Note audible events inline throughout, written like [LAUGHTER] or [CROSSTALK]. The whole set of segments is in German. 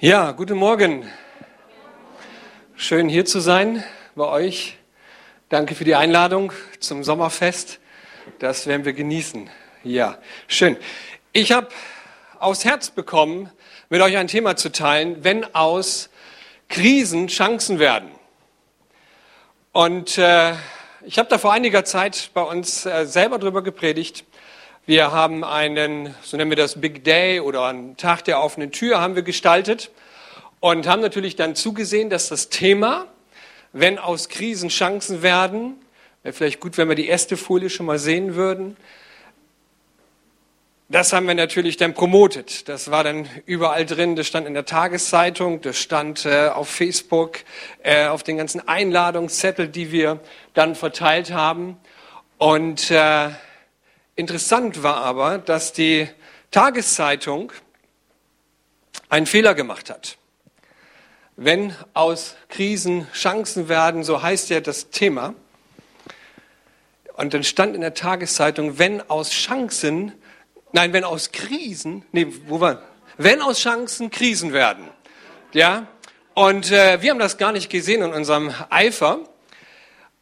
Ja, guten Morgen. Schön hier zu sein bei euch. Danke für die Einladung zum Sommerfest. Das werden wir genießen. Ja, schön. Ich habe aufs Herz bekommen, mit euch ein Thema zu teilen, wenn aus Krisen Chancen werden. Und äh, ich habe da vor einiger Zeit bei uns äh, selber drüber gepredigt. Wir haben einen, so nennen wir das Big Day oder einen Tag der offenen Tür haben wir gestaltet und haben natürlich dann zugesehen, dass das Thema, wenn aus Krisen Chancen werden, wäre vielleicht gut, wenn wir die erste Folie schon mal sehen würden. Das haben wir natürlich dann promotet. Das war dann überall drin. Das stand in der Tageszeitung, das stand äh, auf Facebook, äh, auf den ganzen Einladungszettel, die wir dann verteilt haben. Und äh, Interessant war aber, dass die Tageszeitung einen Fehler gemacht hat. Wenn aus Krisen Chancen werden, so heißt ja das Thema. Und dann stand in der Tageszeitung, wenn aus Chancen, nein, wenn aus Krisen, nee, wo war, wenn aus Chancen Krisen werden. Ja, und äh, wir haben das gar nicht gesehen in unserem Eifer.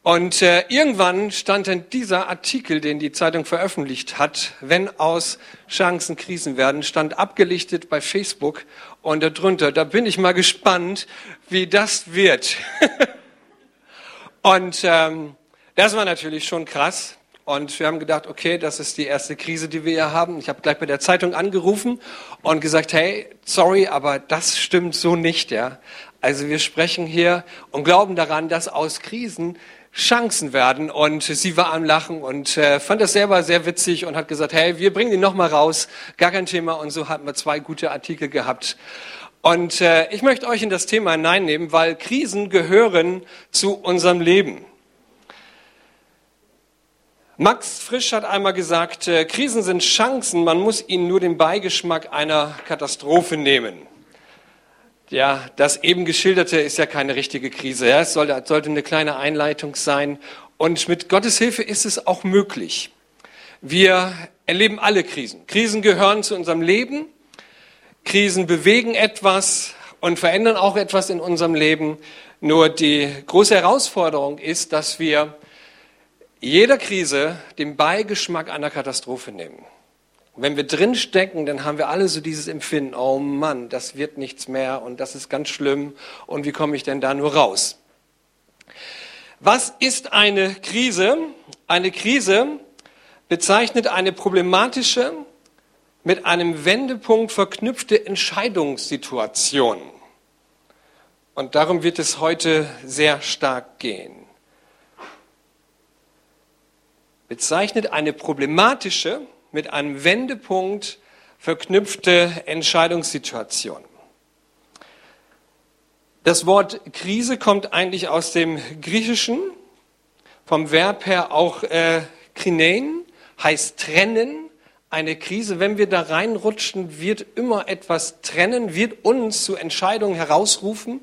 Und äh, irgendwann stand dann dieser Artikel, den die Zeitung veröffentlicht hat, wenn aus Chancen Krisen werden, stand abgelichtet bei Facebook und darunter. Da bin ich mal gespannt, wie das wird. [LAUGHS] und ähm, das war natürlich schon krass. Und wir haben gedacht, okay, das ist die erste Krise, die wir hier haben. Ich habe gleich bei der Zeitung angerufen und gesagt, hey, sorry, aber das stimmt so nicht, ja. Also wir sprechen hier und glauben daran, dass aus Krisen Chancen werden. Und sie war am Lachen und äh, fand das selber sehr witzig und hat gesagt, hey, wir bringen ihn noch mal raus, gar kein Thema. Und so hatten wir zwei gute Artikel gehabt. Und äh, ich möchte euch in das Thema hineinnehmen, weil Krisen gehören zu unserem Leben. Max Frisch hat einmal gesagt, äh, Krisen sind Chancen, man muss ihnen nur den Beigeschmack einer Katastrophe nehmen. Ja, das eben geschilderte ist ja keine richtige Krise. Ja, es sollte, sollte eine kleine Einleitung sein. Und mit Gottes Hilfe ist es auch möglich. Wir erleben alle Krisen. Krisen gehören zu unserem Leben. Krisen bewegen etwas und verändern auch etwas in unserem Leben. Nur die große Herausforderung ist, dass wir jeder Krise den Beigeschmack einer Katastrophe nehmen. Und wenn wir drin stecken, dann haben wir alle so dieses Empfinden, oh Mann, das wird nichts mehr und das ist ganz schlimm und wie komme ich denn da nur raus? Was ist eine Krise? Eine Krise bezeichnet eine problematische, mit einem Wendepunkt verknüpfte Entscheidungssituation. Und darum wird es heute sehr stark gehen. Bezeichnet eine problematische, mit einem Wendepunkt verknüpfte Entscheidungssituation. Das Wort Krise kommt eigentlich aus dem Griechischen, vom Verb her auch äh, krinein, heißt trennen. Eine Krise, wenn wir da reinrutschen, wird immer etwas trennen, wird uns zu Entscheidungen herausrufen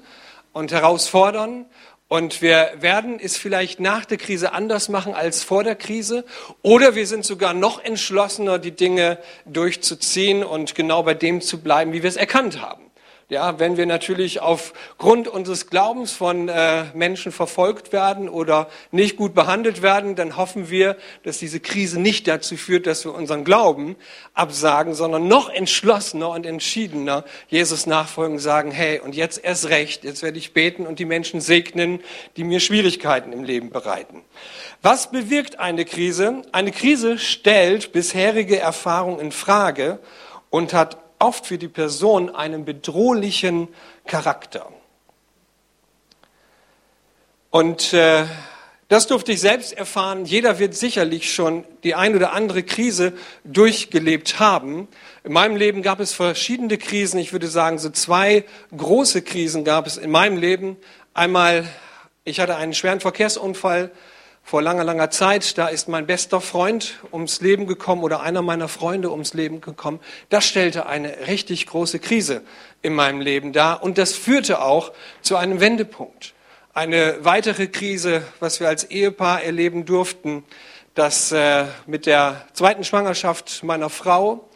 und herausfordern. Und wir werden es vielleicht nach der Krise anders machen als vor der Krise. Oder wir sind sogar noch entschlossener, die Dinge durchzuziehen und genau bei dem zu bleiben, wie wir es erkannt haben. Ja, wenn wir natürlich aufgrund unseres Glaubens von äh, Menschen verfolgt werden oder nicht gut behandelt werden, dann hoffen wir, dass diese Krise nicht dazu führt, dass wir unseren Glauben absagen, sondern noch entschlossener und entschiedener Jesus nachfolgen, sagen, hey, und jetzt erst recht, jetzt werde ich beten und die Menschen segnen, die mir Schwierigkeiten im Leben bereiten. Was bewirkt eine Krise? Eine Krise stellt bisherige Erfahrung in Frage und hat oft für die Person einen bedrohlichen Charakter. Und äh, das durfte ich selbst erfahren. Jeder wird sicherlich schon die ein oder andere Krise durchgelebt haben. In meinem Leben gab es verschiedene Krisen. Ich würde sagen, so zwei große Krisen gab es in meinem Leben. Einmal, ich hatte einen schweren Verkehrsunfall vor langer, langer Zeit, da ist mein bester Freund ums Leben gekommen oder einer meiner Freunde ums Leben gekommen. Das stellte eine richtig große Krise in meinem Leben dar und das führte auch zu einem Wendepunkt. Eine weitere Krise, was wir als Ehepaar erleben durften, das äh, mit der zweiten Schwangerschaft meiner Frau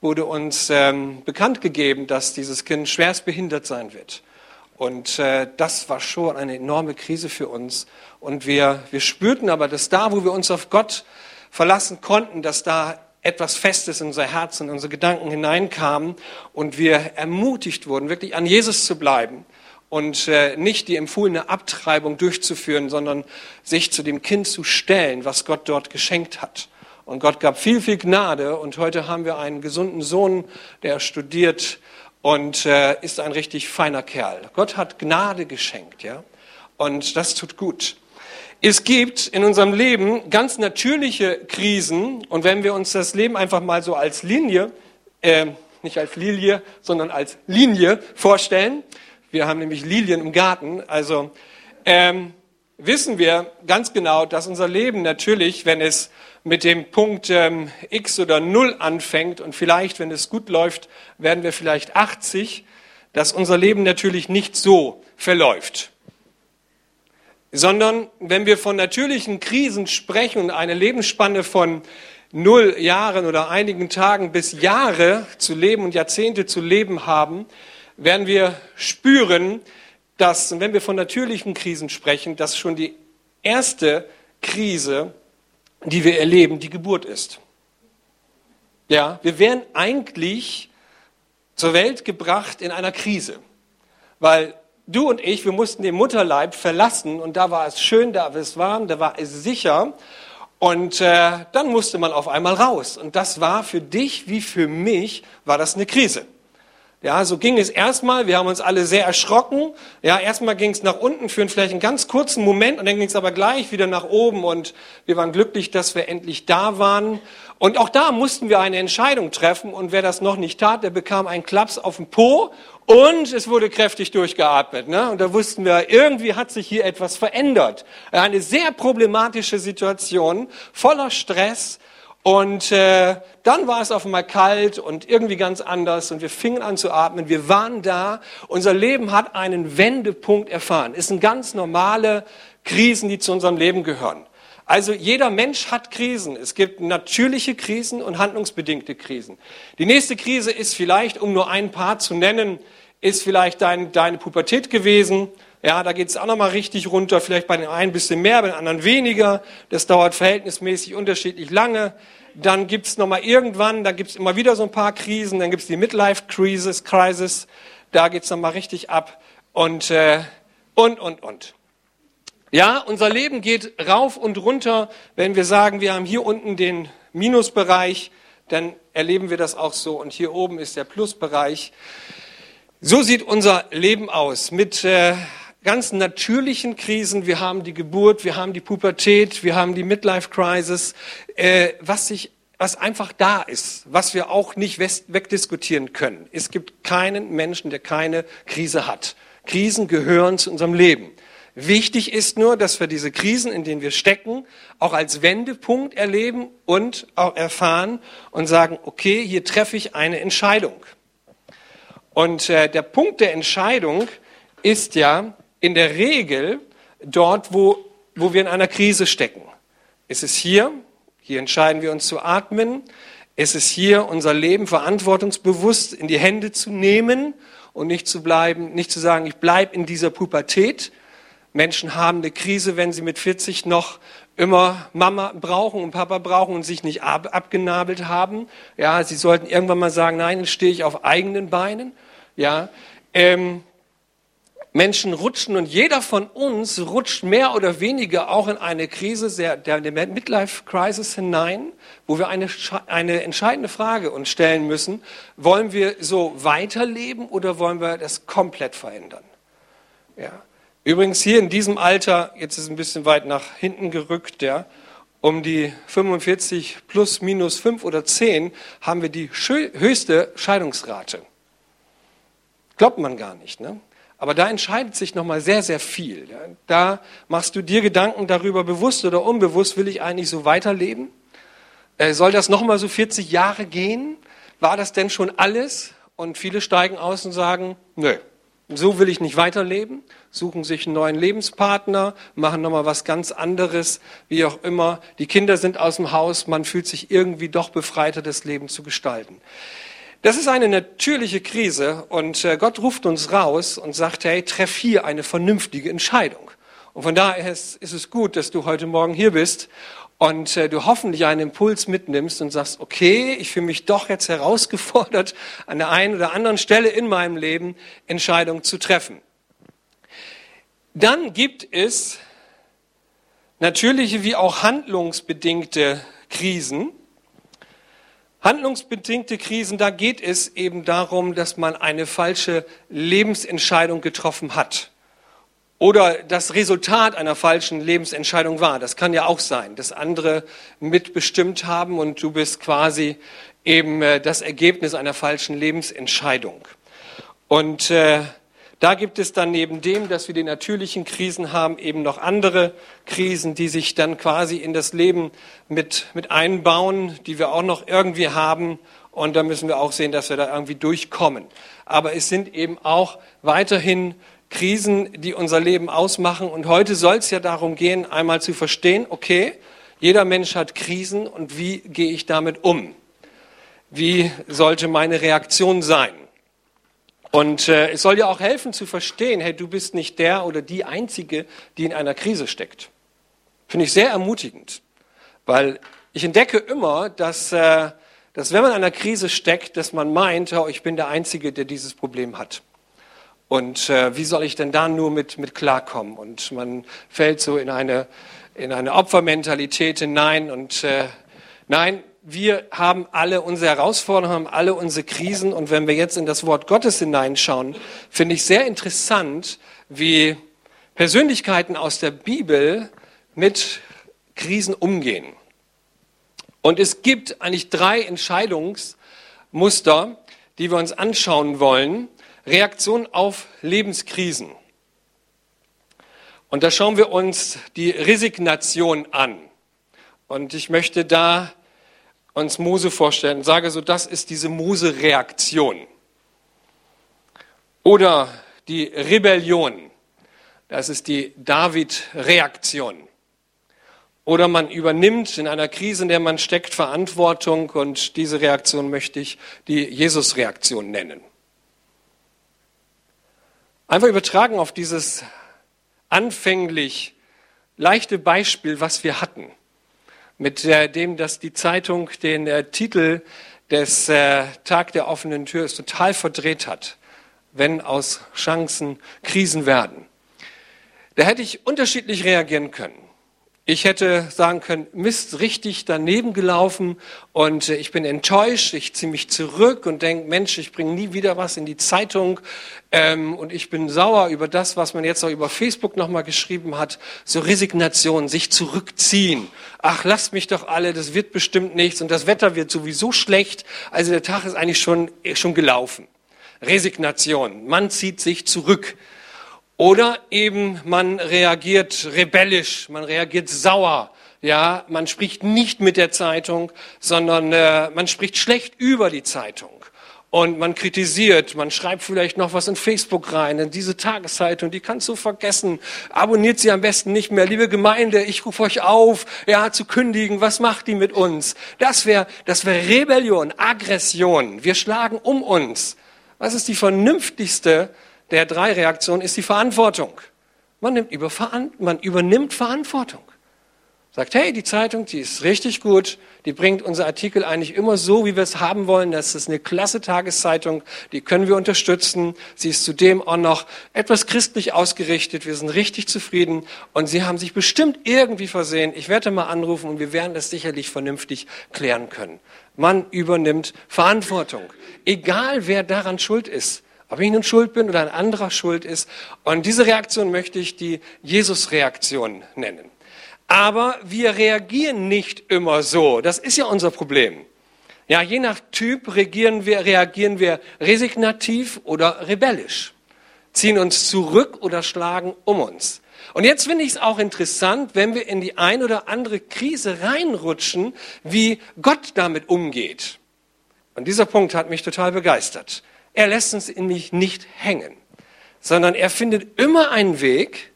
wurde uns ähm, bekannt gegeben, dass dieses Kind schwerst behindert sein wird. Und äh, das war schon eine enorme Krise für uns. Und wir, wir spürten aber, dass da, wo wir uns auf Gott verlassen konnten, dass da etwas Festes in unser Herz und unsere Gedanken hineinkamen und wir ermutigt wurden, wirklich an Jesus zu bleiben und äh, nicht die empfohlene Abtreibung durchzuführen, sondern sich zu dem Kind zu stellen, was Gott dort geschenkt hat. Und Gott gab viel, viel Gnade und heute haben wir einen gesunden Sohn, der studiert und äh, ist ein richtig feiner Kerl. Gott hat Gnade geschenkt, ja, und das tut gut. Es gibt in unserem Leben ganz natürliche Krisen und wenn wir uns das Leben einfach mal so als Linie, äh, nicht als Lilie, sondern als Linie vorstellen, wir haben nämlich Lilien im Garten, also ähm, wissen wir ganz genau, dass unser Leben natürlich, wenn es mit dem Punkt ähm, X oder Null anfängt und vielleicht, wenn es gut läuft, werden wir vielleicht 80, dass unser Leben natürlich nicht so verläuft. Sondern wenn wir von natürlichen Krisen sprechen und eine Lebensspanne von null Jahren oder einigen Tagen bis Jahre zu leben und Jahrzehnte zu leben haben, werden wir spüren, dass, wenn wir von natürlichen Krisen sprechen, dass schon die erste Krise die wir erleben, die Geburt ist. Ja, wir wären eigentlich zur Welt gebracht in einer Krise, weil du und ich, wir mussten den Mutterleib verlassen und da war es schön, da war es warm, da war es sicher und äh, dann musste man auf einmal raus und das war für dich wie für mich, war das eine Krise. Ja, so ging es erstmal. Wir haben uns alle sehr erschrocken. Ja, erstmal ging es nach unten für einen vielleicht einen ganz kurzen Moment und dann ging es aber gleich wieder nach oben und wir waren glücklich, dass wir endlich da waren. Und auch da mussten wir eine Entscheidung treffen und wer das noch nicht tat, der bekam einen Klaps auf den Po und es wurde kräftig durchgeatmet. Ne? Und da wussten wir, irgendwie hat sich hier etwas verändert. Eine sehr problematische Situation, voller Stress, und äh, dann war es auf einmal kalt und irgendwie ganz anders und wir fingen an zu atmen. Wir waren da. Unser Leben hat einen Wendepunkt erfahren. Es sind ganz normale Krisen, die zu unserem Leben gehören. Also jeder Mensch hat Krisen. Es gibt natürliche Krisen und handlungsbedingte Krisen. Die nächste Krise ist vielleicht, um nur ein paar zu nennen, ist vielleicht dein, deine Pubertät gewesen. Ja, da geht es auch nochmal richtig runter, vielleicht bei den einen ein bisschen mehr, bei den anderen weniger. Das dauert verhältnismäßig unterschiedlich lange. Dann gibt's nochmal irgendwann, da gibt's immer wieder so ein paar Krisen, dann gibt's die Midlife Crisis, Crisis, da geht's nochmal richtig ab und, äh, und, und, und. Ja, unser Leben geht rauf und runter. Wenn wir sagen, wir haben hier unten den Minusbereich, dann erleben wir das auch so. Und hier oben ist der Plusbereich. So sieht unser Leben aus mit äh, ganz natürlichen Krisen. Wir haben die Geburt, wir haben die Pubertät, wir haben die Midlife Crisis, äh, was sich was einfach da ist, was wir auch nicht wegdiskutieren können. Es gibt keinen Menschen, der keine Krise hat. Krisen gehören zu unserem Leben. Wichtig ist nur, dass wir diese Krisen, in denen wir stecken, auch als Wendepunkt erleben und auch erfahren und sagen, okay, hier treffe ich eine Entscheidung. Und äh, der Punkt der Entscheidung ist ja, in der Regel dort, wo, wo wir in einer Krise stecken. Ist es hier? Hier entscheiden wir uns zu atmen. Ist es hier, unser Leben verantwortungsbewusst in die Hände zu nehmen und nicht zu bleiben, nicht zu sagen, ich bleibe in dieser Pubertät. Menschen haben eine Krise, wenn sie mit 40 noch immer Mama brauchen und Papa brauchen und sich nicht ab, abgenabelt haben. Ja, sie sollten irgendwann mal sagen, nein, jetzt stehe ich auf eigenen Beinen. Ja, ähm, Menschen rutschen und jeder von uns rutscht mehr oder weniger auch in eine Krise der, der Midlife Crisis hinein, wo wir eine, eine entscheidende Frage uns stellen müssen. Wollen wir so weiterleben oder wollen wir das komplett verändern? Ja. Übrigens hier in diesem Alter, jetzt ist es ein bisschen weit nach hinten gerückt, ja, um die 45 plus minus 5 oder 10 haben wir die höchste Scheidungsrate. Glaubt man gar nicht, ne? Aber da entscheidet sich nochmal sehr, sehr viel. Da machst du dir Gedanken darüber, bewusst oder unbewusst, will ich eigentlich so weiterleben? Äh, soll das nochmal so 40 Jahre gehen? War das denn schon alles? Und viele steigen aus und sagen, nö, so will ich nicht weiterleben, suchen sich einen neuen Lebenspartner, machen nochmal was ganz anderes, wie auch immer. Die Kinder sind aus dem Haus, man fühlt sich irgendwie doch befreiter, das Leben zu gestalten. Das ist eine natürliche Krise und äh, Gott ruft uns raus und sagt, hey, treff hier eine vernünftige Entscheidung. Und von daher ist, ist es gut, dass du heute Morgen hier bist und äh, du hoffentlich einen Impuls mitnimmst und sagst, okay, ich fühle mich doch jetzt herausgefordert, an der einen oder anderen Stelle in meinem Leben Entscheidungen zu treffen. Dann gibt es natürliche wie auch handlungsbedingte Krisen. Handlungsbedingte Krisen, da geht es eben darum, dass man eine falsche Lebensentscheidung getroffen hat. Oder das Resultat einer falschen Lebensentscheidung war. Das kann ja auch sein, dass andere mitbestimmt haben und du bist quasi eben äh, das Ergebnis einer falschen Lebensentscheidung. Und äh, da gibt es dann neben dem, dass wir die natürlichen Krisen haben, eben noch andere Krisen, die sich dann quasi in das Leben mit, mit einbauen, die wir auch noch irgendwie haben. Und da müssen wir auch sehen, dass wir da irgendwie durchkommen. Aber es sind eben auch weiterhin Krisen, die unser Leben ausmachen. Und heute soll es ja darum gehen, einmal zu verstehen, okay, jeder Mensch hat Krisen und wie gehe ich damit um? Wie sollte meine Reaktion sein? Und äh, es soll ja auch helfen zu verstehen, hey, du bist nicht der oder die Einzige, die in einer Krise steckt. Finde ich sehr ermutigend, weil ich entdecke immer, dass, äh, dass wenn man in einer Krise steckt, dass man meint, oh, ich bin der Einzige, der dieses Problem hat. Und äh, wie soll ich denn da nur mit, mit klarkommen? Und man fällt so in eine, in eine Opfermentalität hinein. Und äh, nein, wir haben alle unsere Herausforderungen, haben alle unsere Krisen. Und wenn wir jetzt in das Wort Gottes hineinschauen, finde ich sehr interessant, wie Persönlichkeiten aus der Bibel mit Krisen umgehen. Und es gibt eigentlich drei Entscheidungsmuster, die wir uns anschauen wollen. Reaktion auf Lebenskrisen. Und da schauen wir uns die Resignation an. Und ich möchte da uns Mose vorstellen und sage so, das ist diese Mose-Reaktion. Oder die Rebellion, das ist die David-Reaktion. Oder man übernimmt in einer Krise, in der man steckt, Verantwortung und diese Reaktion möchte ich die Jesus-Reaktion nennen. Einfach übertragen auf dieses anfänglich leichte Beispiel, was wir hatten mit dem, dass die Zeitung den äh, Titel des äh, Tag der offenen Tür total verdreht hat, wenn aus Chancen Krisen werden. Da hätte ich unterschiedlich reagieren können. Ich hätte sagen können, Mist, richtig daneben gelaufen und äh, ich bin enttäuscht, ich ziehe mich zurück und denke, Mensch, ich bringe nie wieder was in die Zeitung ähm, und ich bin sauer über das, was man jetzt auch über Facebook nochmal geschrieben hat, so Resignation, sich zurückziehen. Ach, lasst mich doch alle, das wird bestimmt nichts und das Wetter wird sowieso schlecht, also der Tag ist eigentlich schon, schon gelaufen. Resignation, man zieht sich zurück. Oder eben man reagiert rebellisch, man reagiert sauer. Ja, man spricht nicht mit der Zeitung, sondern äh, man spricht schlecht über die Zeitung. Und man kritisiert, man schreibt vielleicht noch was in Facebook rein, in diese Tageszeitung, die kannst du vergessen. Abonniert sie am besten nicht mehr. Liebe Gemeinde, ich rufe euch auf, ja, zu kündigen. Was macht die mit uns? Das wäre, das wäre Rebellion, Aggression. Wir schlagen um uns. Was ist die vernünftigste der drei Reaktionen ist die Verantwortung. Man, nimmt über, man übernimmt Verantwortung. Sagt, hey, die Zeitung, die ist richtig gut, die bringt unser Artikel eigentlich immer so, wie wir es haben wollen. Das ist eine klasse Tageszeitung, die können wir unterstützen. Sie ist zudem auch noch etwas christlich ausgerichtet. Wir sind richtig zufrieden und Sie haben sich bestimmt irgendwie versehen. Ich werde mal anrufen und wir werden das sicherlich vernünftig klären können. Man übernimmt Verantwortung. Egal, wer daran schuld ist. Ob ich nun schuld bin oder ein anderer schuld ist. Und diese Reaktion möchte ich die Jesus-Reaktion nennen. Aber wir reagieren nicht immer so. Das ist ja unser Problem. Ja, je nach Typ reagieren wir, reagieren wir resignativ oder rebellisch, ziehen uns zurück oder schlagen um uns. Und jetzt finde ich es auch interessant, wenn wir in die ein oder andere Krise reinrutschen, wie Gott damit umgeht. Und dieser Punkt hat mich total begeistert. Er lässt uns in mich nicht hängen, sondern er findet immer einen Weg,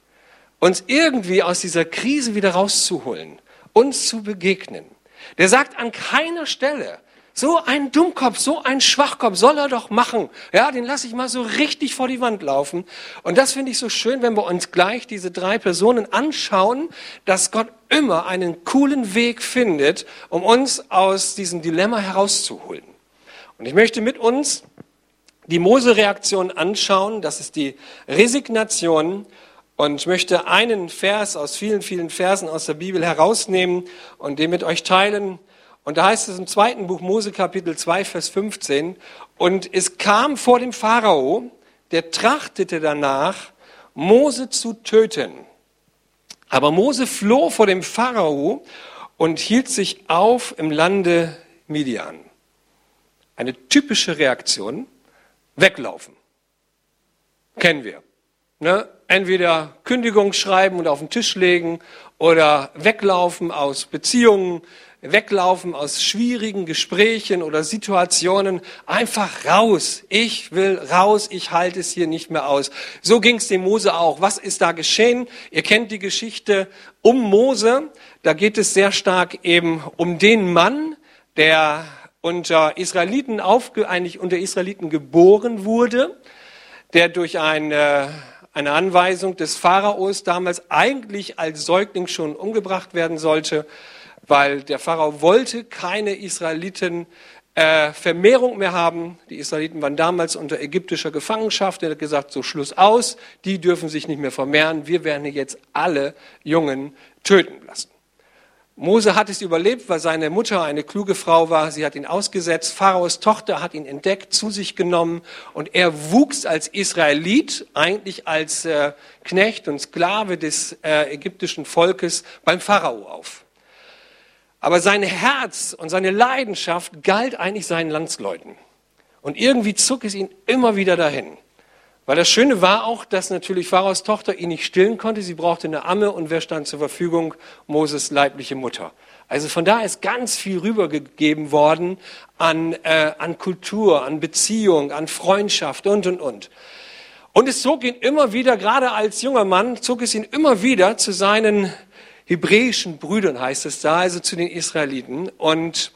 uns irgendwie aus dieser Krise wieder rauszuholen, uns zu begegnen. Der sagt an keiner Stelle, So ein Dummkopf, so ein Schwachkopf soll er doch machen. Ja, den lasse ich mal so richtig vor die Wand laufen. Und das finde ich so schön, wenn wir uns gleich diese drei Personen anschauen, dass Gott immer einen coolen Weg findet, um uns aus diesem Dilemma herauszuholen. Und ich möchte mit uns die Mose-Reaktion anschauen. Das ist die Resignation. Und ich möchte einen Vers aus vielen, vielen Versen aus der Bibel herausnehmen und den mit euch teilen. Und da heißt es im zweiten Buch Mose Kapitel 2, Vers 15, und es kam vor dem Pharao, der trachtete danach, Mose zu töten. Aber Mose floh vor dem Pharao und hielt sich auf im Lande Midian. Eine typische Reaktion, weglaufen. Kennen wir. Ne? Entweder Kündigung schreiben und auf den Tisch legen oder weglaufen aus Beziehungen, weglaufen aus schwierigen Gesprächen oder Situationen, einfach raus. Ich will raus, ich halte es hier nicht mehr aus. So ging es dem Mose auch. Was ist da geschehen? Ihr kennt die Geschichte um Mose. Da geht es sehr stark eben um den Mann, der unter Israeliten aufge, eigentlich unter Israeliten geboren wurde, der durch eine, eine Anweisung des Pharaos damals eigentlich als Säugling schon umgebracht werden sollte weil der Pharao wollte keine Israeliten äh, Vermehrung mehr haben. Die Israeliten waren damals unter ägyptischer Gefangenschaft. Er hat gesagt, so Schluss aus, die dürfen sich nicht mehr vermehren. Wir werden jetzt alle Jungen töten lassen. Mose hat es überlebt, weil seine Mutter eine kluge Frau war. Sie hat ihn ausgesetzt. Pharaos Tochter hat ihn entdeckt, zu sich genommen und er wuchs als Israelit, eigentlich als äh, Knecht und Sklave des äh, ägyptischen Volkes beim Pharao auf. Aber sein Herz und seine Leidenschaft galt eigentlich seinen Landsleuten. Und irgendwie zog es ihn immer wieder dahin. Weil das Schöne war auch, dass natürlich Pharaos Tochter ihn nicht stillen konnte. Sie brauchte eine Amme und wer stand zur Verfügung? Moses leibliche Mutter. Also von da ist ganz viel rübergegeben worden an, äh, an Kultur, an Beziehung, an Freundschaft und, und, und. Und es zog ihn immer wieder, gerade als junger Mann, zog es ihn immer wieder zu seinen hebräischen Brüdern, heißt es da, also zu den Israeliten. Und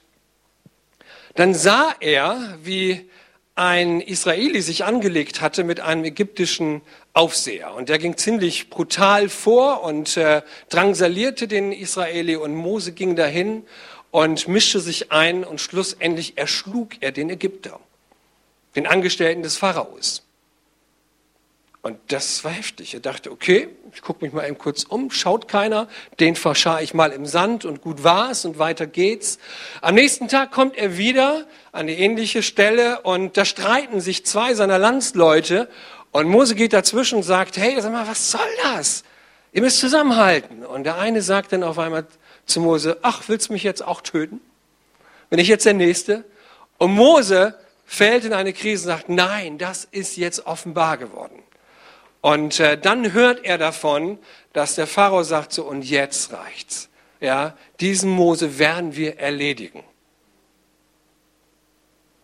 dann sah er, wie ein Israeli sich angelegt hatte mit einem ägyptischen Aufseher. Und der ging ziemlich brutal vor und äh, drangsalierte den Israeli. Und Mose ging dahin und mischte sich ein und schlussendlich erschlug er den Ägypter, den Angestellten des Pharaos. Und das war heftig. Er dachte, okay, ich gucke mich mal eben kurz um, schaut keiner, den verschar ich mal im Sand und gut war's und weiter geht's. Am nächsten Tag kommt er wieder an die ähnliche Stelle und da streiten sich zwei seiner Landsleute und Mose geht dazwischen und sagt, hey, sag mal, was soll das? Ihr müsst zusammenhalten. Und der eine sagt dann auf einmal zu Mose, ach, willst du mich jetzt auch töten? Bin ich jetzt der Nächste? Und Mose fällt in eine Krise und sagt, nein, das ist jetzt offenbar geworden. Und äh, dann hört er davon, dass der Pharao sagt so, und jetzt reicht's. Ja, diesen Mose werden wir erledigen.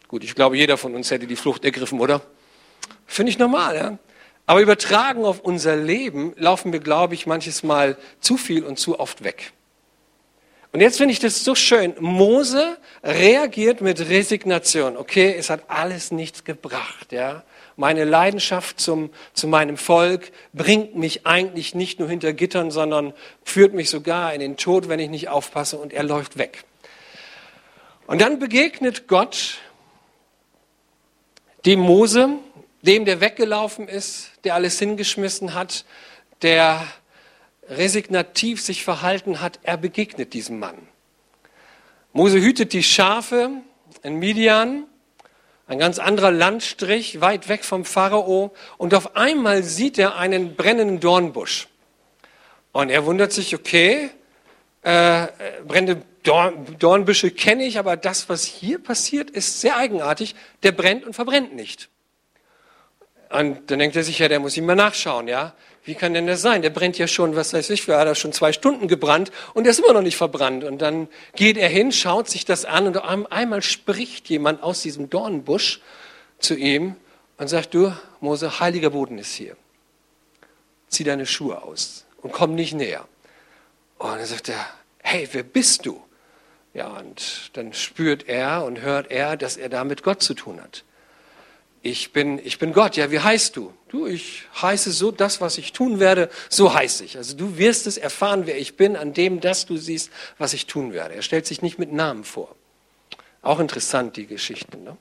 Gut, ich glaube, jeder von uns hätte die Flucht ergriffen, oder? Finde ich normal, ja? Aber übertragen auf unser Leben laufen wir, glaube ich, manches Mal zu viel und zu oft weg. Und jetzt finde ich das so schön. Mose reagiert mit Resignation. Okay, es hat alles nichts gebracht, ja meine Leidenschaft zum, zu meinem Volk bringt mich eigentlich nicht nur hinter Gittern, sondern führt mich sogar in den Tod, wenn ich nicht aufpasse und er läuft weg. Und dann begegnet Gott dem Mose, dem, der weggelaufen ist, der alles hingeschmissen hat, der resignativ sich verhalten hat, er begegnet diesem Mann. Mose hütet die Schafe in Midian ein ganz anderer Landstrich, weit weg vom Pharao. Und auf einmal sieht er einen brennenden Dornbusch. Und er wundert sich, okay, äh, brennende Dorn, Dornbüsche kenne ich, aber das, was hier passiert, ist sehr eigenartig. Der brennt und verbrennt nicht. Und dann denkt er sich, ja, der muss ihm mal nachschauen, ja. Wie kann denn das sein? Der brennt ja schon, was weiß ich, hat er schon zwei Stunden gebrannt und der ist immer noch nicht verbrannt. Und dann geht er hin, schaut sich das an und einmal spricht jemand aus diesem Dornenbusch zu ihm und sagt, du, Mose, heiliger Boden ist hier. Zieh deine Schuhe aus und komm nicht näher. Und dann sagt er, hey, wer bist du? Ja, und dann spürt er und hört er, dass er da mit Gott zu tun hat. Ich bin, ich bin Gott. Ja, wie heißt du? Du, ich heiße so, das, was ich tun werde, so heiße ich. Also du wirst es erfahren, wer ich bin, an dem, dass du siehst, was ich tun werde. Er stellt sich nicht mit Namen vor. Auch interessant, die Geschichte. Ne?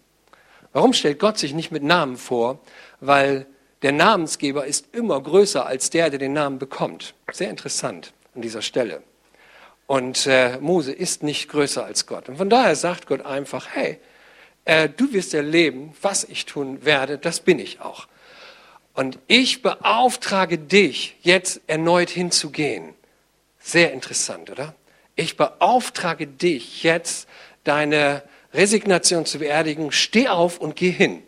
Warum stellt Gott sich nicht mit Namen vor? Weil der Namensgeber ist immer größer als der, der den Namen bekommt. Sehr interessant an dieser Stelle. Und äh, Mose ist nicht größer als Gott. Und von daher sagt Gott einfach, hey, äh, du wirst erleben, was ich tun werde, das bin ich auch. Und ich beauftrage dich, jetzt erneut hinzugehen. Sehr interessant, oder? Ich beauftrage dich jetzt, deine Resignation zu beerdigen. Steh auf und geh hin.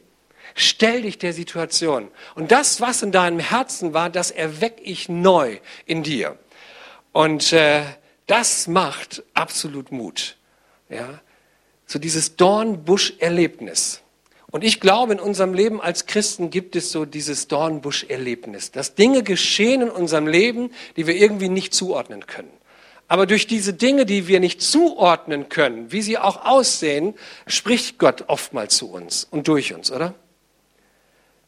Stell dich der Situation. Und das, was in deinem Herzen war, das erweck ich neu in dir. Und äh, das macht absolut Mut. Ja? So dieses Dornbusch-Erlebnis. Und ich glaube, in unserem Leben als Christen gibt es so dieses Dornbusch-Erlebnis, dass Dinge geschehen in unserem Leben, die wir irgendwie nicht zuordnen können. Aber durch diese Dinge, die wir nicht zuordnen können, wie sie auch aussehen, spricht Gott oftmals zu uns und durch uns, oder?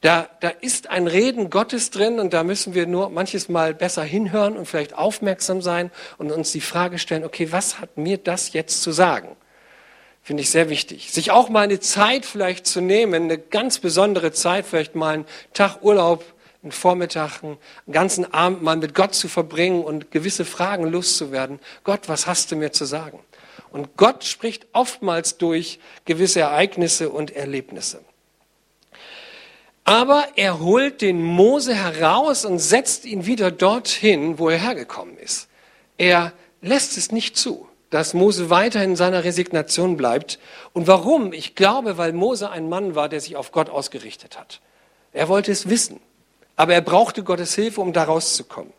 Da, da ist ein Reden Gottes drin und da müssen wir nur manches Mal besser hinhören und vielleicht aufmerksam sein und uns die Frage stellen, okay, was hat mir das jetzt zu sagen? Finde ich sehr wichtig. Sich auch mal eine Zeit vielleicht zu nehmen, eine ganz besondere Zeit, vielleicht mal einen Tag Urlaub, einen Vormittag, einen ganzen Abend mal mit Gott zu verbringen und gewisse Fragen loszuwerden. Gott, was hast du mir zu sagen? Und Gott spricht oftmals durch gewisse Ereignisse und Erlebnisse. Aber er holt den Mose heraus und setzt ihn wieder dorthin, wo er hergekommen ist. Er lässt es nicht zu, dass Mose weiterhin in seiner Resignation bleibt. Und warum? Ich glaube, weil Mose ein Mann war, der sich auf Gott ausgerichtet hat. Er wollte es wissen, aber er brauchte Gottes Hilfe, um da rauszukommen.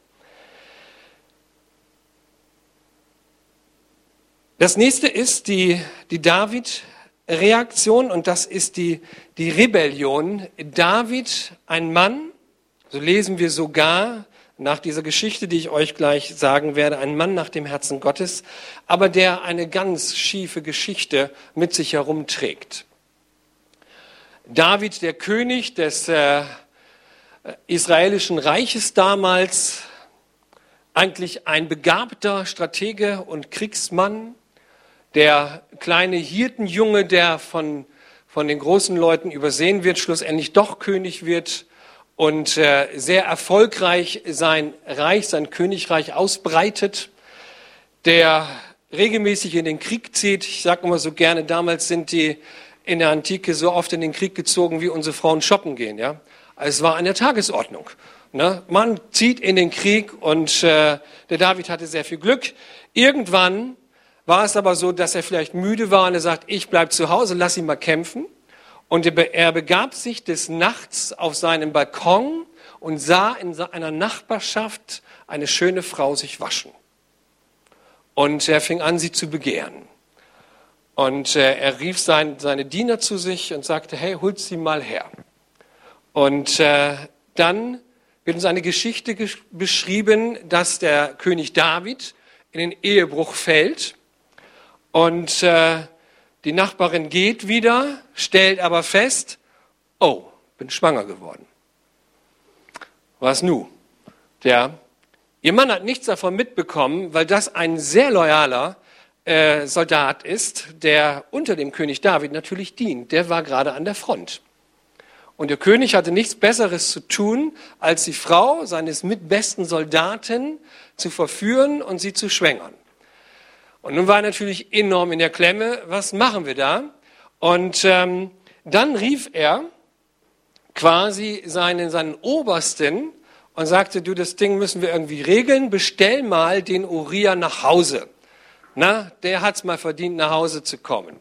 Das nächste ist die, die David Reaktion und das ist die, die Rebellion. David, ein Mann, so lesen wir sogar nach dieser Geschichte, die ich euch gleich sagen werde, ein Mann nach dem Herzen Gottes, aber der eine ganz schiefe Geschichte mit sich herumträgt. David, der König des äh, israelischen Reiches damals, eigentlich ein begabter Stratege und Kriegsmann, der kleine Hirtenjunge, der von, von den großen Leuten übersehen wird, schlussendlich doch König wird und äh, sehr erfolgreich sein Reich, sein Königreich ausbreitet, der regelmäßig in den Krieg zieht. Ich sage immer so gerne, damals sind die in der Antike so oft in den Krieg gezogen, wie unsere Frauen shoppen gehen. Ja? Also es war an der Tagesordnung. Ne? Man zieht in den Krieg und äh, der David hatte sehr viel Glück. Irgendwann war es aber so, dass er vielleicht müde war und er sagt, ich bleib zu Hause, lass ihn mal kämpfen. Und er begab sich des Nachts auf seinem Balkon und sah in einer Nachbarschaft eine schöne Frau sich waschen. Und er fing an, sie zu begehren. Und äh, er rief sein, seine Diener zu sich und sagte, hey, holt sie mal her. Und äh, dann wird uns eine Geschichte beschrieben, dass der König David in den Ehebruch fällt und äh, die Nachbarin geht wieder, stellt aber fest, oh, bin schwanger geworden. Was nu? Ja, ihr Mann hat nichts davon mitbekommen, weil das ein sehr loyaler äh, Soldat ist, der unter dem König David natürlich dient. Der war gerade an der Front. Und der König hatte nichts Besseres zu tun, als die Frau seines mitbesten Soldaten zu verführen und sie zu schwängern. Und nun war er natürlich enorm in der Klemme, was machen wir da? Und ähm, dann rief er quasi seinen, seinen Obersten und sagte, du, das Ding müssen wir irgendwie regeln, bestell mal den Uriah nach Hause. Na, der hat's mal verdient, nach Hause zu kommen.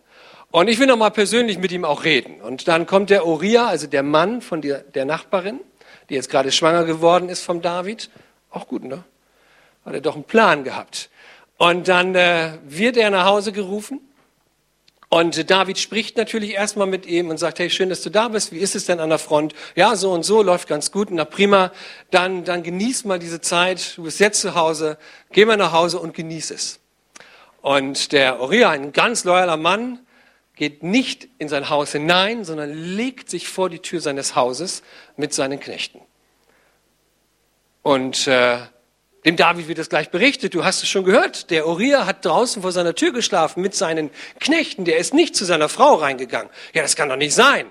Und ich will noch mal persönlich mit ihm auch reden. Und dann kommt der Uriah, also der Mann von der, der Nachbarin, die jetzt gerade schwanger geworden ist vom David. Auch gut, ne? Hat er doch einen Plan gehabt. Und dann äh, wird er nach Hause gerufen. Und David spricht natürlich erstmal mit ihm und sagt, hey, schön, dass du da bist. Wie ist es denn an der Front? Ja, so und so, läuft ganz gut. Na prima. Dann, dann genieß mal diese Zeit. Du bist jetzt zu Hause. Geh mal nach Hause und genieß es. Und der Uriah, ein ganz loyaler Mann, geht nicht in sein Haus hinein, sondern legt sich vor die Tür seines Hauses mit seinen Knechten. Und äh, dem David wird das gleich berichtet, du hast es schon gehört, der Uriah hat draußen vor seiner Tür geschlafen mit seinen Knechten, der ist nicht zu seiner Frau reingegangen. Ja, das kann doch nicht sein,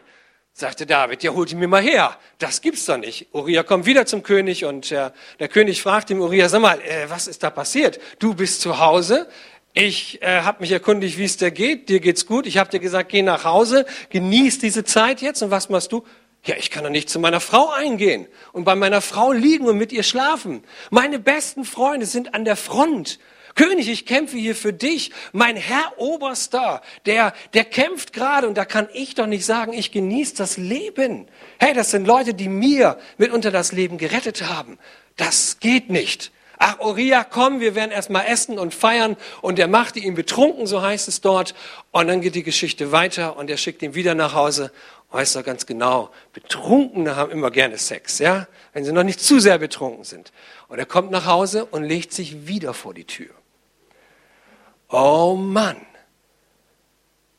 sagte David, ja, holt ihn mir mal her, das gibt's doch nicht. Uriah kommt wieder zum König und äh, der König fragt ihm, Uriah, sag mal, äh, was ist da passiert? Du bist zu Hause, ich äh, habe mich erkundigt, wie es dir geht, dir geht's gut, ich habe dir gesagt, geh nach Hause, genieß diese Zeit jetzt. Und was machst du? Ja, ich kann doch nicht zu meiner Frau eingehen und bei meiner Frau liegen und mit ihr schlafen. Meine besten Freunde sind an der Front. König, ich kämpfe hier für dich. Mein Herr Oberster, der, der kämpft gerade und da kann ich doch nicht sagen, ich genieße das Leben. Hey, das sind Leute, die mir mitunter das Leben gerettet haben. Das geht nicht. Ach, Uriah, komm, wir werden erstmal essen und feiern. Und er machte ihn betrunken, so heißt es dort. Und dann geht die Geschichte weiter und er schickt ihn wieder nach Hause weiß doch ganz genau, Betrunkene haben immer gerne Sex, ja, wenn sie noch nicht zu sehr betrunken sind. Und er kommt nach Hause und legt sich wieder vor die Tür. Oh Mann.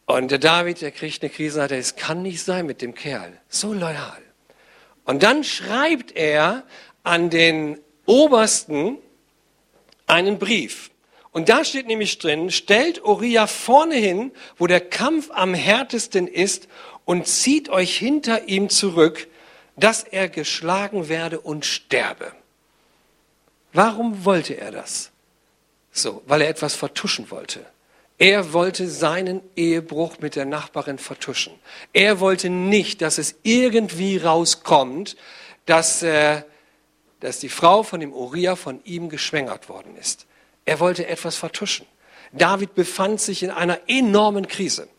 Und der David, der kriegt eine Krise, sagt er, es kann nicht sein mit dem Kerl, so loyal. Und dann schreibt er an den Obersten einen Brief. Und da steht nämlich drin, stellt Uriah vorne hin, wo der Kampf am härtesten ist und zieht euch hinter ihm zurück, dass er geschlagen werde und sterbe. Warum wollte er das? So, weil er etwas vertuschen wollte. Er wollte seinen Ehebruch mit der Nachbarin vertuschen. Er wollte nicht, dass es irgendwie rauskommt, dass, äh, dass die Frau von dem Uriah von ihm geschwängert worden ist. Er wollte etwas vertuschen. David befand sich in einer enormen Krise.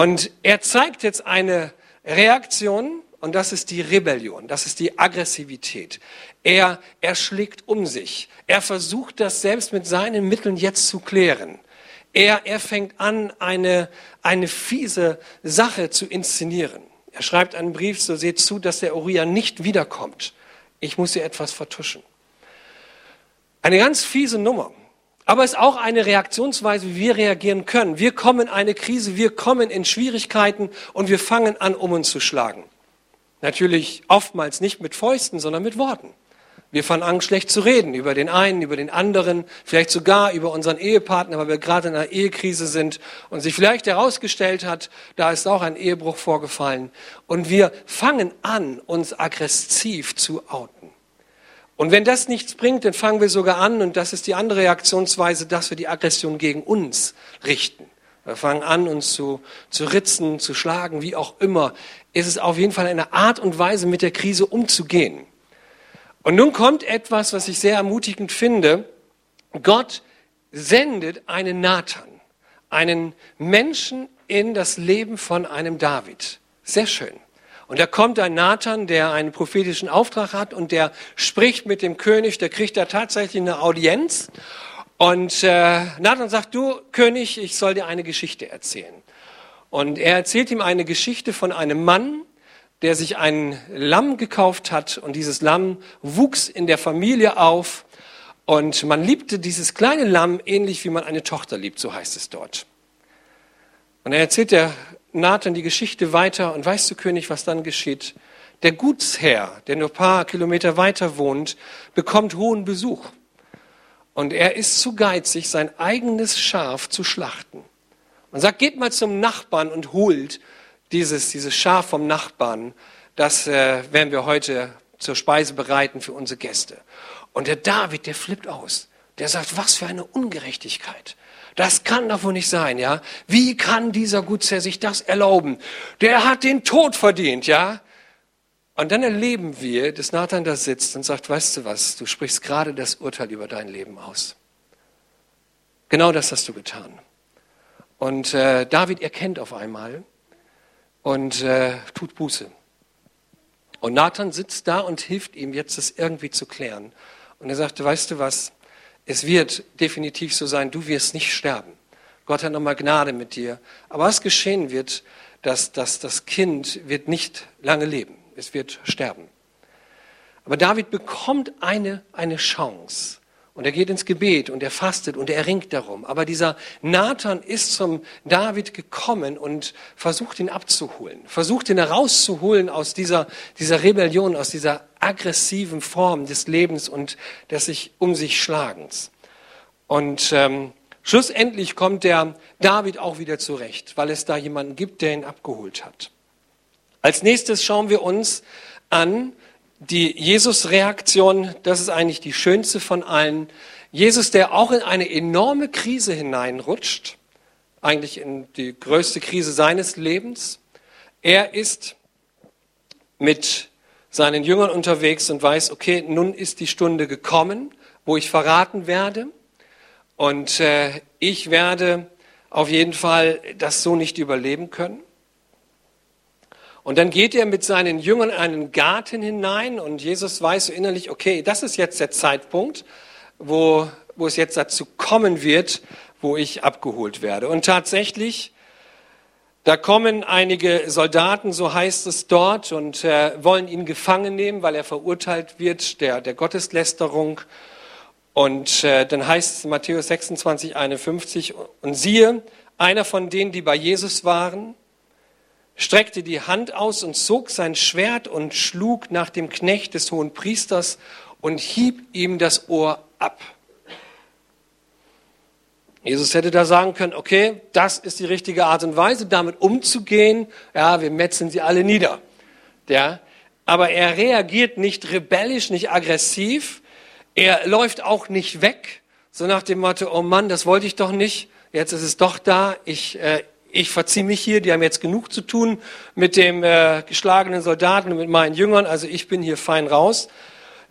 Und er zeigt jetzt eine Reaktion und das ist die Rebellion, das ist die Aggressivität. Er, er schlägt um sich. Er versucht das selbst mit seinen Mitteln jetzt zu klären. Er, er fängt an, eine, eine fiese Sache zu inszenieren. Er schreibt einen Brief, so seht zu, dass der Uriah nicht wiederkommt. Ich muss hier etwas vertuschen. Eine ganz fiese Nummer. Aber es ist auch eine Reaktionsweise, wie wir reagieren können. Wir kommen in eine Krise, wir kommen in Schwierigkeiten und wir fangen an, um uns zu schlagen. Natürlich oftmals nicht mit Fäusten, sondern mit Worten. Wir fangen an, schlecht zu reden über den einen, über den anderen, vielleicht sogar über unseren Ehepartner, weil wir gerade in einer Ehekrise sind und sich vielleicht herausgestellt hat, da ist auch ein Ehebruch vorgefallen. Und wir fangen an, uns aggressiv zu outen. Und wenn das nichts bringt, dann fangen wir sogar an, und das ist die andere Reaktionsweise, dass wir die Aggression gegen uns richten. Wir fangen an, uns zu, zu ritzen, zu schlagen, wie auch immer. Es ist auf jeden Fall eine Art und Weise, mit der Krise umzugehen. Und nun kommt etwas, was ich sehr ermutigend finde. Gott sendet einen Nathan, einen Menschen in das Leben von einem David. Sehr schön. Und da kommt ein Nathan, der einen prophetischen Auftrag hat und der spricht mit dem König, der kriegt da tatsächlich eine Audienz. Und äh, Nathan sagt, du König, ich soll dir eine Geschichte erzählen. Und er erzählt ihm eine Geschichte von einem Mann, der sich ein Lamm gekauft hat und dieses Lamm wuchs in der Familie auf und man liebte dieses kleine Lamm ähnlich wie man eine Tochter liebt, so heißt es dort. Und er erzählt der Nathan die Geschichte weiter und weißt du, König, was dann geschieht? Der Gutsherr, der nur ein paar Kilometer weiter wohnt, bekommt hohen Besuch. Und er ist zu geizig, sein eigenes Schaf zu schlachten. Man sagt, geht mal zum Nachbarn und holt dieses, dieses Schaf vom Nachbarn. Das äh, werden wir heute zur Speise bereiten für unsere Gäste. Und der David, der flippt aus. Der sagt, was für eine Ungerechtigkeit. Das kann doch wohl nicht sein, ja? Wie kann dieser Gutsherr sich das erlauben? Der hat den Tod verdient, ja? Und dann erleben wir, dass Nathan da sitzt und sagt, weißt du was, du sprichst gerade das Urteil über dein Leben aus. Genau das hast du getan. Und äh, David erkennt auf einmal und äh, tut Buße. Und Nathan sitzt da und hilft ihm jetzt, das irgendwie zu klären. Und er sagte, weißt du was, es wird definitiv so sein, du wirst nicht sterben. Gott hat nochmal Gnade mit dir. Aber was geschehen wird, dass, dass das Kind wird nicht lange leben. Es wird sterben. Aber David bekommt eine, eine Chance. Und er geht ins Gebet und er fastet und er ringt darum. Aber dieser Nathan ist zum David gekommen und versucht ihn abzuholen, versucht ihn herauszuholen aus dieser, dieser Rebellion, aus dieser aggressiven Form des Lebens und des sich um sich Schlagens. Und ähm, schlussendlich kommt der David auch wieder zurecht, weil es da jemanden gibt, der ihn abgeholt hat. Als nächstes schauen wir uns an, die Jesus-Reaktion, das ist eigentlich die schönste von allen. Jesus, der auch in eine enorme Krise hineinrutscht, eigentlich in die größte Krise seines Lebens. Er ist mit seinen Jüngern unterwegs und weiß, okay, nun ist die Stunde gekommen, wo ich verraten werde. Und äh, ich werde auf jeden Fall das so nicht überleben können. Und dann geht er mit seinen Jüngern in einen Garten hinein und Jesus weiß so innerlich, okay, das ist jetzt der Zeitpunkt, wo, wo es jetzt dazu kommen wird, wo ich abgeholt werde. Und tatsächlich, da kommen einige Soldaten, so heißt es dort, und äh, wollen ihn gefangen nehmen, weil er verurteilt wird der, der Gotteslästerung. Und äh, dann heißt es in Matthäus 26, 51, und siehe, einer von denen, die bei Jesus waren, streckte die Hand aus und zog sein Schwert und schlug nach dem Knecht des hohen Priesters und hieb ihm das Ohr ab. Jesus hätte da sagen können, okay, das ist die richtige Art und Weise, damit umzugehen. Ja, wir metzeln sie alle nieder. Ja, aber er reagiert nicht rebellisch, nicht aggressiv. Er läuft auch nicht weg, so nach dem Motto, oh Mann, das wollte ich doch nicht. Jetzt ist es doch da. Ich, äh, ich verziehe mich hier, die haben jetzt genug zu tun mit dem äh, geschlagenen Soldaten und mit meinen Jüngern, also ich bin hier fein raus.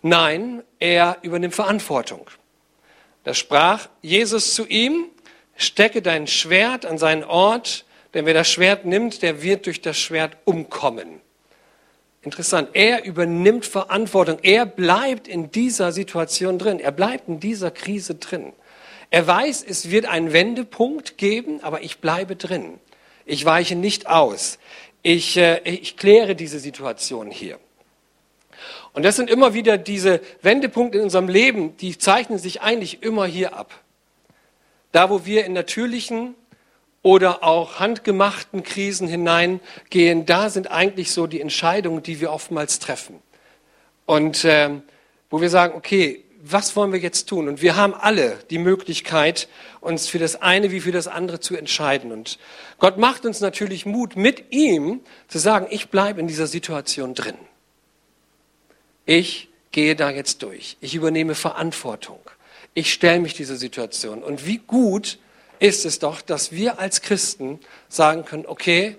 Nein, er übernimmt Verantwortung. Da sprach Jesus zu ihm, stecke dein Schwert an seinen Ort, denn wer das Schwert nimmt, der wird durch das Schwert umkommen. Interessant, er übernimmt Verantwortung, er bleibt in dieser Situation drin, er bleibt in dieser Krise drin. Er weiß, es wird einen Wendepunkt geben, aber ich bleibe drin. Ich weiche nicht aus. Ich, äh, ich kläre diese Situation hier. Und das sind immer wieder diese Wendepunkte in unserem Leben, die zeichnen sich eigentlich immer hier ab. Da, wo wir in natürlichen oder auch handgemachten Krisen hineingehen, da sind eigentlich so die Entscheidungen, die wir oftmals treffen. Und äh, wo wir sagen, okay, was wollen wir jetzt tun? Und wir haben alle die Möglichkeit, uns für das eine wie für das andere zu entscheiden. Und Gott macht uns natürlich Mut, mit ihm zu sagen, ich bleibe in dieser Situation drin. Ich gehe da jetzt durch. Ich übernehme Verantwortung. Ich stelle mich dieser Situation. Und wie gut ist es doch, dass wir als Christen sagen können, okay,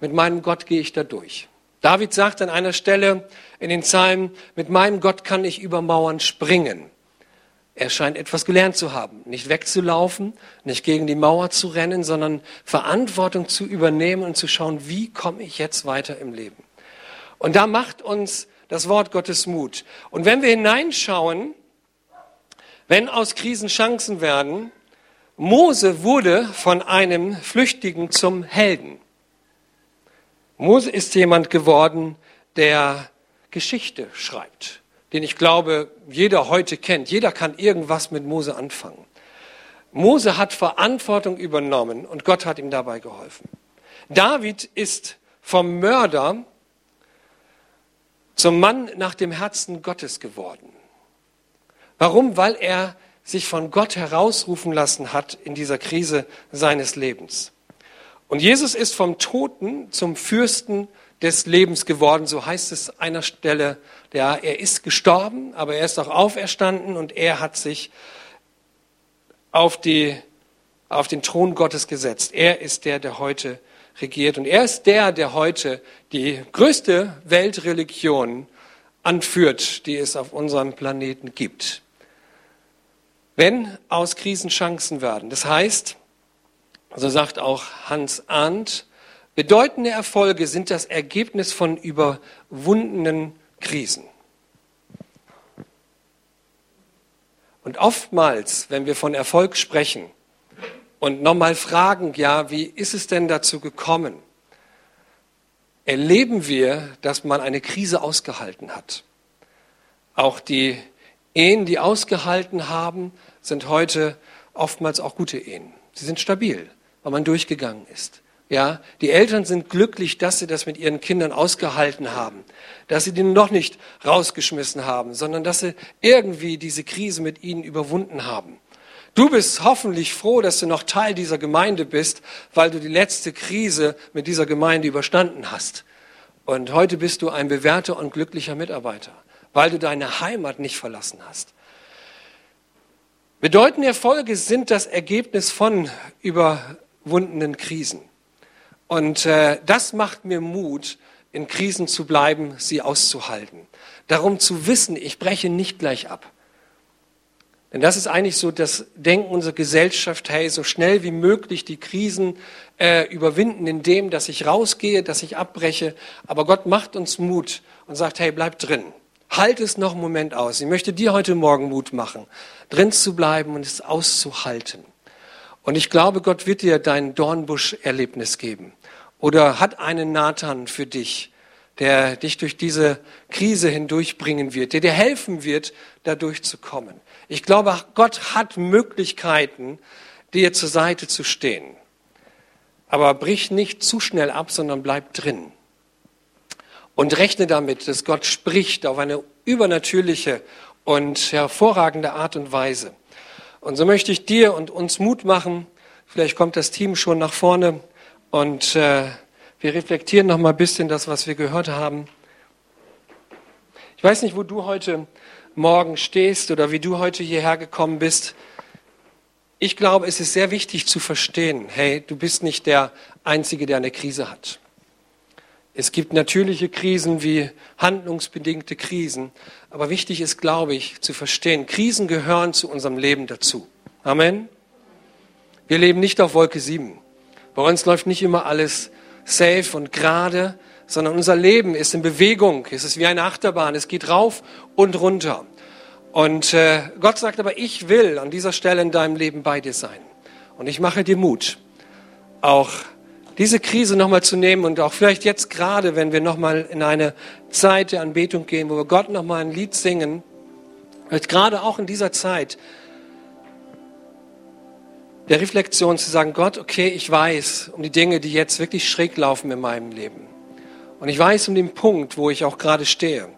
mit meinem Gott gehe ich da durch. David sagt an einer Stelle in den Psalmen, mit meinem Gott kann ich über Mauern springen. Er scheint etwas gelernt zu haben, nicht wegzulaufen, nicht gegen die Mauer zu rennen, sondern Verantwortung zu übernehmen und zu schauen, wie komme ich jetzt weiter im Leben. Und da macht uns das Wort Gottes Mut. Und wenn wir hineinschauen, wenn aus Krisen Chancen werden, Mose wurde von einem Flüchtigen zum Helden. Mose ist jemand geworden, der Geschichte schreibt, den ich glaube, jeder heute kennt. Jeder kann irgendwas mit Mose anfangen. Mose hat Verantwortung übernommen und Gott hat ihm dabei geholfen. David ist vom Mörder zum Mann nach dem Herzen Gottes geworden. Warum? Weil er sich von Gott herausrufen lassen hat in dieser Krise seines Lebens. Und Jesus ist vom Toten zum Fürsten des Lebens geworden, so heißt es einer Stelle. Ja, er ist gestorben, aber er ist auch auferstanden und er hat sich auf, die, auf den Thron Gottes gesetzt. Er ist der, der heute regiert und er ist der, der heute die größte Weltreligion anführt, die es auf unserem Planeten gibt. Wenn aus Krisen Chancen werden, das heißt, so sagt auch Hans Arndt, bedeutende Erfolge sind das Ergebnis von überwundenen Krisen. Und oftmals, wenn wir von Erfolg sprechen und nochmal fragen, ja, wie ist es denn dazu gekommen, erleben wir, dass man eine Krise ausgehalten hat. Auch die Ehen, die ausgehalten haben, sind heute oftmals auch gute Ehen. Sie sind stabil, weil man durchgegangen ist. Ja, die Eltern sind glücklich, dass sie das mit ihren Kindern ausgehalten haben, dass sie die noch nicht rausgeschmissen haben, sondern dass sie irgendwie diese Krise mit ihnen überwunden haben. Du bist hoffentlich froh, dass du noch Teil dieser Gemeinde bist, weil du die letzte Krise mit dieser Gemeinde überstanden hast. Und heute bist du ein bewährter und glücklicher Mitarbeiter, weil du deine Heimat nicht verlassen hast. Bedeutende Erfolge sind das Ergebnis von überwundenen Krisen. Und äh, das macht mir Mut, in Krisen zu bleiben, sie auszuhalten. Darum zu wissen, ich breche nicht gleich ab. Denn das ist eigentlich so das Denken unserer Gesellschaft, hey, so schnell wie möglich die Krisen äh, überwinden, indem, dass ich rausgehe, dass ich abbreche. Aber Gott macht uns Mut und sagt, hey, bleib drin. Halt es noch einen Moment aus. Ich möchte dir heute Morgen Mut machen, drin zu bleiben und es auszuhalten. Und ich glaube, Gott wird dir dein Dornbusch-Erlebnis geben oder hat einen Nathan für dich, der dich durch diese Krise hindurchbringen wird, der dir helfen wird, da durchzukommen. Ich glaube, Gott hat Möglichkeiten, dir zur Seite zu stehen. Aber brich nicht zu schnell ab, sondern bleib drin. Und rechne damit, dass Gott spricht auf eine übernatürliche und hervorragende Art und Weise. Und so möchte ich dir und uns Mut machen. Vielleicht kommt das Team schon nach vorne. Und äh, wir reflektieren noch mal ein bisschen das, was wir gehört haben. Ich weiß nicht, wo du heute Morgen stehst oder wie du heute hierher gekommen bist. Ich glaube, es ist sehr wichtig zu verstehen, hey, du bist nicht der Einzige, der eine Krise hat. Es gibt natürliche Krisen wie handlungsbedingte Krisen. Aber wichtig ist, glaube ich, zu verstehen, Krisen gehören zu unserem Leben dazu. Amen. Wir leben nicht auf Wolke 7. Bei uns läuft nicht immer alles safe und gerade, sondern unser Leben ist in Bewegung. Es ist wie eine Achterbahn. Es geht rauf und runter. Und äh, Gott sagt aber, ich will an dieser Stelle in deinem Leben bei dir sein. Und ich mache dir Mut, auch diese Krise nochmal zu nehmen und auch vielleicht jetzt gerade, wenn wir nochmal in eine Zeit der Anbetung gehen, wo wir Gott nochmal ein Lied singen, vielleicht gerade auch in dieser Zeit, der Reflexion zu sagen, Gott, okay, ich weiß um die Dinge, die jetzt wirklich schräg laufen in meinem Leben. Und ich weiß um den Punkt, wo ich auch gerade stehe.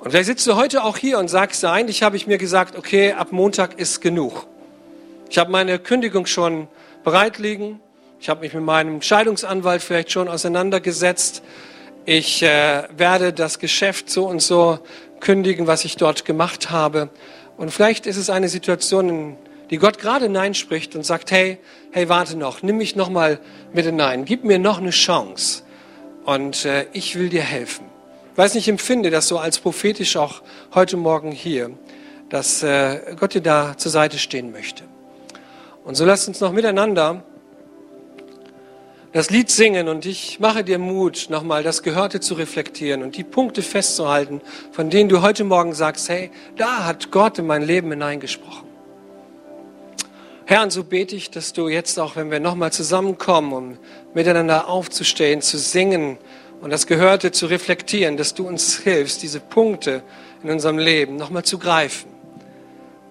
Und vielleicht sitzt du heute auch hier und sagst, eigentlich habe ich mir gesagt, okay, ab Montag ist genug. Ich habe meine Kündigung schon bereit liegen. Ich habe mich mit meinem Scheidungsanwalt vielleicht schon auseinandergesetzt. Ich äh, werde das Geschäft so und so kündigen, was ich dort gemacht habe. Und vielleicht ist es eine Situation, in die Gott gerade Nein spricht und sagt, hey, hey, warte noch, nimm mich noch mal mit hinein, gib mir noch eine Chance und äh, ich will dir helfen. Ich weiß nicht, ich empfinde das so als prophetisch auch heute Morgen hier, dass äh, Gott dir da zur Seite stehen möchte. Und so lasst uns noch miteinander das Lied singen und ich mache dir Mut, nochmal das Gehörte zu reflektieren und die Punkte festzuhalten, von denen du heute Morgen sagst, hey, da hat Gott in mein Leben hineingesprochen. Herr, und so bete ich, dass du jetzt auch, wenn wir nochmal zusammenkommen, um miteinander aufzustehen, zu singen und das Gehörte zu reflektieren, dass du uns hilfst, diese Punkte in unserem Leben nochmal zu greifen.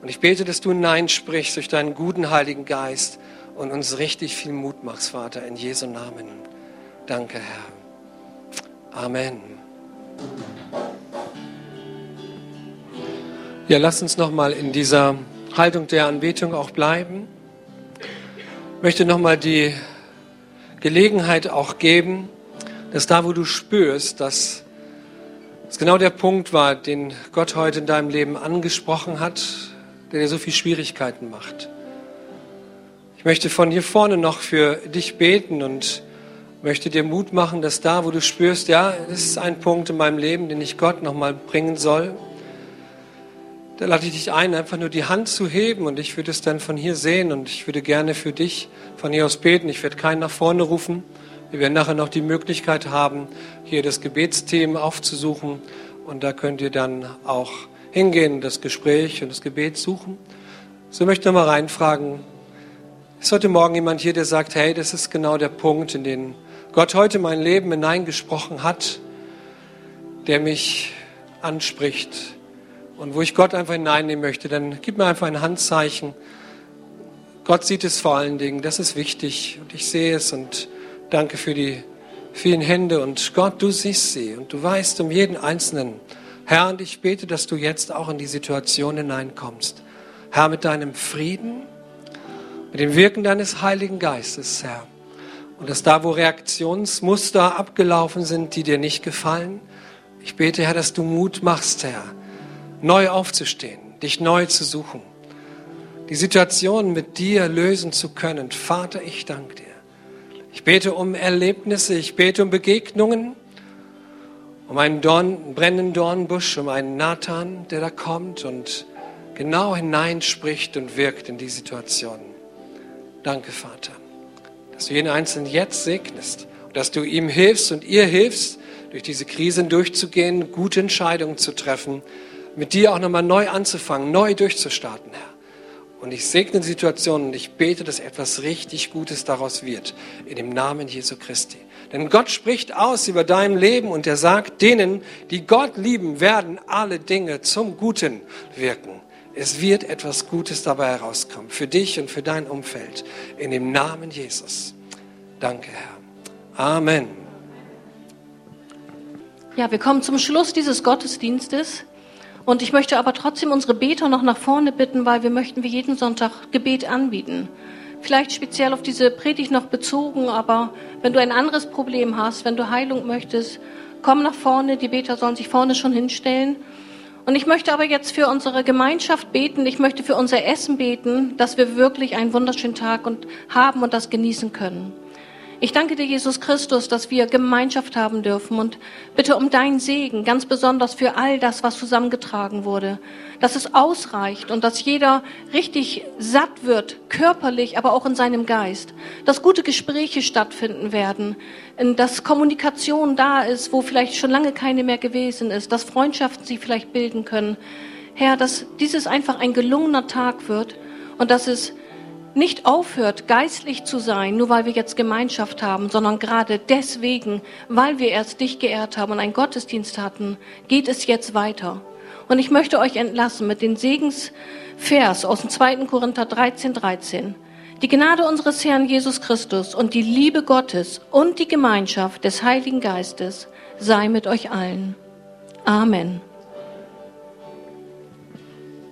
Und ich bete, dass du Nein sprichst durch deinen guten Heiligen Geist und uns richtig viel Mut machst, Vater, in Jesu Namen. Danke, Herr. Amen. Ja, lass uns nochmal in dieser Haltung der Anbetung auch bleiben. Ich möchte nochmal die Gelegenheit auch geben, dass da, wo du spürst, dass es genau der Punkt war, den Gott heute in deinem Leben angesprochen hat, der dir so viel Schwierigkeiten macht. Ich möchte von hier vorne noch für dich beten und möchte dir Mut machen, dass da, wo du spürst, ja, das ist ein Punkt in meinem Leben, den ich Gott nochmal bringen soll, da lade ich dich ein, einfach nur die Hand zu heben und ich würde es dann von hier sehen und ich würde gerne für dich von hier aus beten. Ich werde keinen nach vorne rufen. Wir werden nachher noch die Möglichkeit haben, hier das Gebetsteam aufzusuchen und da könnt ihr dann auch hingehen, das Gespräch und das Gebet suchen. So möchte ich mal reinfragen, ist heute Morgen jemand hier, der sagt, hey, das ist genau der Punkt, in den Gott heute mein Leben hineingesprochen hat, der mich anspricht, und wo ich Gott einfach hineinnehmen möchte, dann gib mir einfach ein Handzeichen. Gott sieht es vor allen Dingen, das ist wichtig und ich sehe es und danke für die vielen Hände und Gott, du siehst sie und du weißt um jeden Einzelnen. Herr, und ich bete, dass du jetzt auch in die Situation hineinkommst. Herr, mit deinem Frieden, mit dem Wirken deines Heiligen Geistes, Herr. Und dass da, wo Reaktionsmuster abgelaufen sind, die dir nicht gefallen, ich bete, Herr, dass du Mut machst, Herr, neu aufzustehen, dich neu zu suchen, die Situation mit dir lösen zu können. Vater, ich danke dir. Ich bete um Erlebnisse, ich bete um Begegnungen, um einen Dorn, brennenden Dornbusch, um einen Nathan, der da kommt und genau hineinspricht und wirkt in die Situation. Danke, Vater, dass du jeden Einzelnen jetzt segnest und dass du ihm hilfst und ihr hilfst, durch diese Krisen durchzugehen, gute Entscheidungen zu treffen, mit dir auch nochmal neu anzufangen, neu durchzustarten, Herr. Und ich segne die Situation und ich bete, dass etwas richtig Gutes daraus wird. In dem Namen Jesu Christi. Denn Gott spricht aus über dein Leben und er sagt, denen, die Gott lieben, werden alle Dinge zum Guten wirken. Es wird etwas Gutes dabei herauskommen. Für dich und für dein Umfeld. In dem Namen Jesus. Danke, Herr. Amen. Ja, wir kommen zum Schluss dieses Gottesdienstes. Und ich möchte aber trotzdem unsere Beter noch nach vorne bitten, weil wir möchten wie jeden Sonntag Gebet anbieten. Vielleicht speziell auf diese Predigt noch bezogen, aber wenn du ein anderes Problem hast, wenn du Heilung möchtest, komm nach vorne. Die Beter sollen sich vorne schon hinstellen. Und ich möchte aber jetzt für unsere Gemeinschaft beten. Ich möchte für unser Essen beten, dass wir wirklich einen wunderschönen Tag und haben und das genießen können. Ich danke dir, Jesus Christus, dass wir Gemeinschaft haben dürfen und bitte um deinen Segen, ganz besonders für all das, was zusammengetragen wurde, dass es ausreicht und dass jeder richtig satt wird, körperlich, aber auch in seinem Geist, dass gute Gespräche stattfinden werden, dass Kommunikation da ist, wo vielleicht schon lange keine mehr gewesen ist, dass Freundschaften sich vielleicht bilden können. Herr, dass dieses einfach ein gelungener Tag wird und dass es nicht aufhört, geistlich zu sein, nur weil wir jetzt Gemeinschaft haben, sondern gerade deswegen, weil wir erst dich geehrt haben und einen Gottesdienst hatten, geht es jetzt weiter. Und ich möchte euch entlassen mit den Segensvers aus dem 2. Korinther 13, 13. Die Gnade unseres Herrn Jesus Christus und die Liebe Gottes und die Gemeinschaft des Heiligen Geistes sei mit euch allen. Amen.